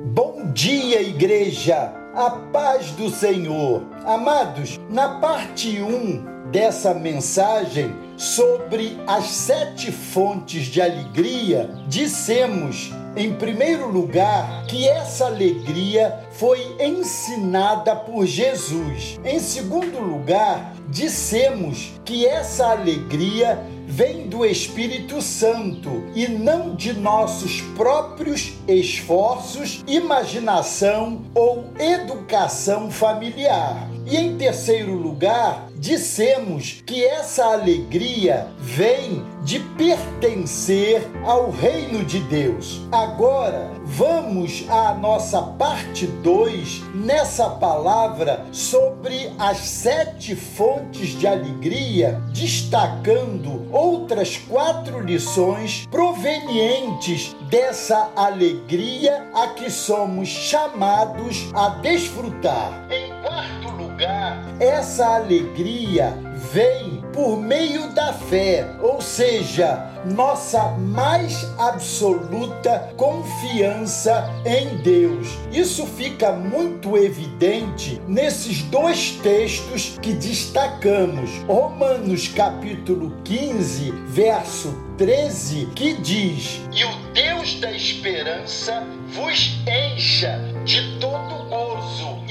Bom dia, igreja! A paz do Senhor. Amados, na parte 1 dessa mensagem sobre as sete fontes de alegria, dissemos, em primeiro lugar, que essa alegria foi ensinada por Jesus. Em segundo lugar, dissemos que essa alegria vem do Espírito Santo e não de nossos próprios esforços, imaginação ou educação familiar. E em terceiro lugar, dissemos que essa alegria vem de pertencer ao reino de Deus. Agora, vamos à nossa parte 2 nessa palavra sobre as sete fontes de alegria, destacando outras quatro lições provenientes dessa alegria a que somos chamados a desfrutar. Em quarto lugar, essa alegria vem por meio da fé, ou seja, nossa mais absoluta confiança em Deus. Isso fica muito evidente nesses dois textos que destacamos. Romanos capítulo 15, verso 13, que diz: E o Deus da esperança vos encha de todo gozo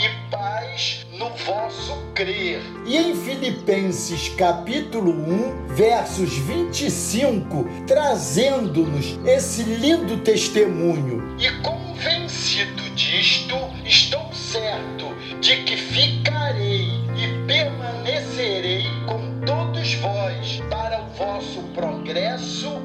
no vosso crer. E em Filipenses capítulo 1, versos 25, trazendo-nos esse lindo testemunho. E convencido disto, estou certo de que ficarei e permanecerei com todos vós para o vosso progresso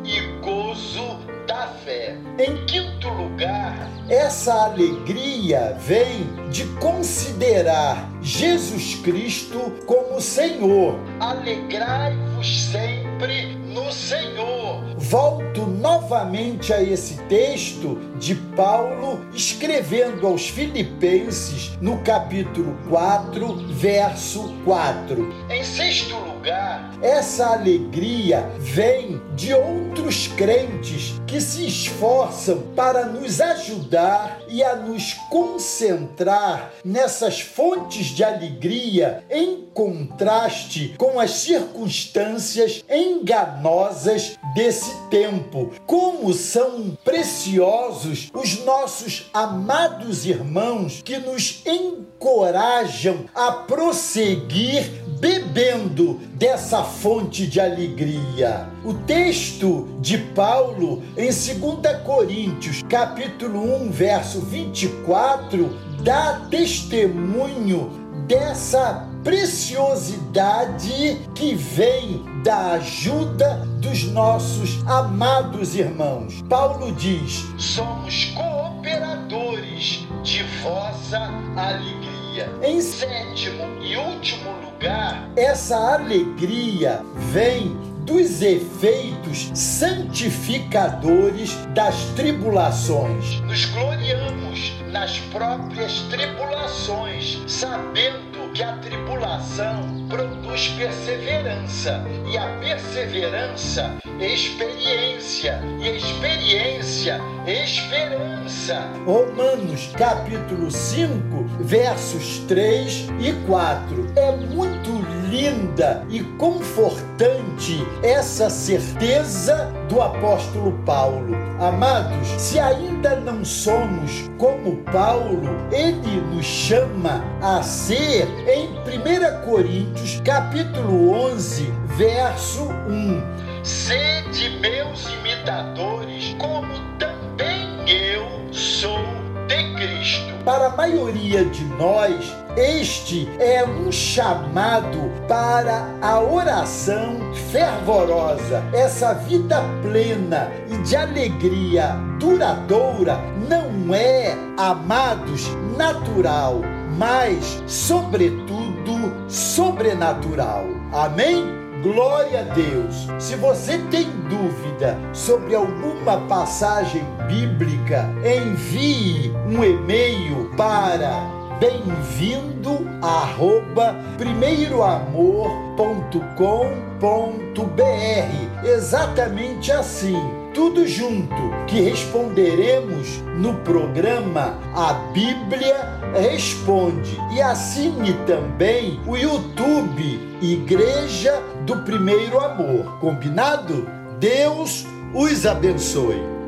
essa alegria vem de considerar Jesus Cristo como Senhor. Alegrai-vos sempre no Senhor. Volto novamente a esse texto de Paulo escrevendo aos Filipenses no capítulo 4, verso 4. Em sexto lugar, essa alegria vem de outros crentes que se esforçam para nos ajudar e a nos concentrar nessas fontes de alegria em contraste com as circunstâncias enganosas desse tempo. Como são preciosos os nossos amados irmãos que nos encorajam a prosseguir bebendo dessa fonte de alegria. O texto de Paulo em 2 Coríntios, capítulo 1, verso 24, dá testemunho dessa preciosidade que vem da ajuda dos nossos amados irmãos. Paulo diz: somos cooperadores de vossa alegria. Em sétimo e último lugar, essa alegria vem dos efeitos santificadores das tribulações. Nos gloriamos nas próprias tribulações, sabendo que a tribulação produz perseverança, e a perseverança, experiência, e a experiência, esperança. Romanos capítulo 5, versos 3 e 4. É muito linda e confortante essa certeza do apóstolo Paulo. Amados, se ainda não somos como Paulo, ele nos chama a ser em 1 Coríntios, capítulo 11, verso 1. Sede meus imitadores, como também eu sou de Cristo. Para a maioria de nós, este é um chamado para a oração fervorosa. Essa vida plena e de alegria duradoura não é, amados, natural, mas, sobretudo, sobrenatural. Amém? Glória a Deus! Se você tem dúvida sobre alguma passagem bíblica, envie um e-mail para bem-vindo arroba primeiroamor.com.br exatamente assim tudo junto, que responderemos no programa A Bíblia Responde. E assine também o YouTube Igreja do Primeiro Amor. Combinado? Deus os abençoe.